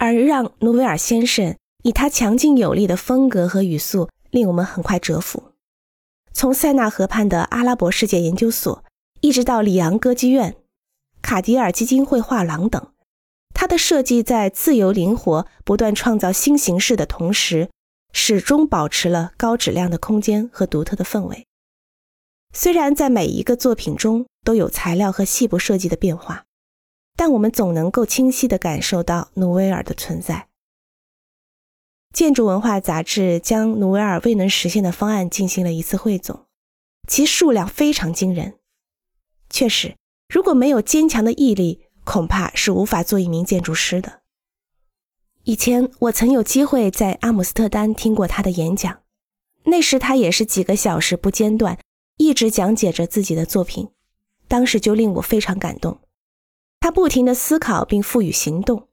而让努维尔先生以他强劲有力的风格和语速，令我们很快折服。从塞纳河畔的阿拉伯世界研究所，一直到里昂歌剧院、卡迪尔基金会画廊等，他的设计在自由灵活、不断创造新形式的同时，始终保持了高质量的空间和独特的氛围。虽然在每一个作品中都有材料和细部设计的变化，但我们总能够清晰地感受到努维尔的存在。建筑文化杂志将努维尔未能实现的方案进行了一次汇总，其数量非常惊人。确实，如果没有坚强的毅力，恐怕是无法做一名建筑师的。以前我曾有机会在阿姆斯特丹听过他的演讲，那时他也是几个小时不间断，一直讲解着自己的作品，当时就令我非常感动。他不停的思考并赋予行动。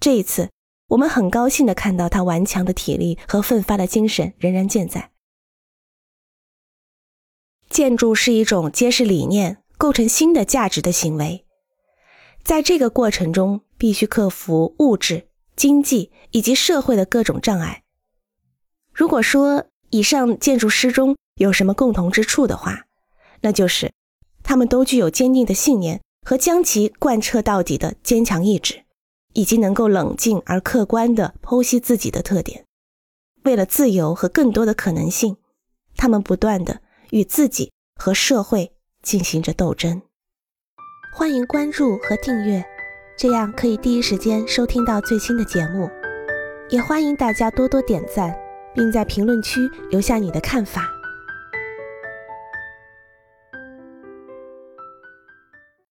这一次。我们很高兴的看到他顽强的体力和奋发的精神仍然健在。建筑是一种揭示理念、构成新的价值的行为，在这个过程中必须克服物质、经济以及社会的各种障碍。如果说以上建筑师中有什么共同之处的话，那就是他们都具有坚定的信念和将其贯彻到底的坚强意志。以及能够冷静而客观地剖析自己的特点，为了自由和更多的可能性，他们不断地与自己和社会进行着斗争。欢迎关注和订阅，这样可以第一时间收听到最新的节目。也欢迎大家多多点赞，并在评论区留下你的看法。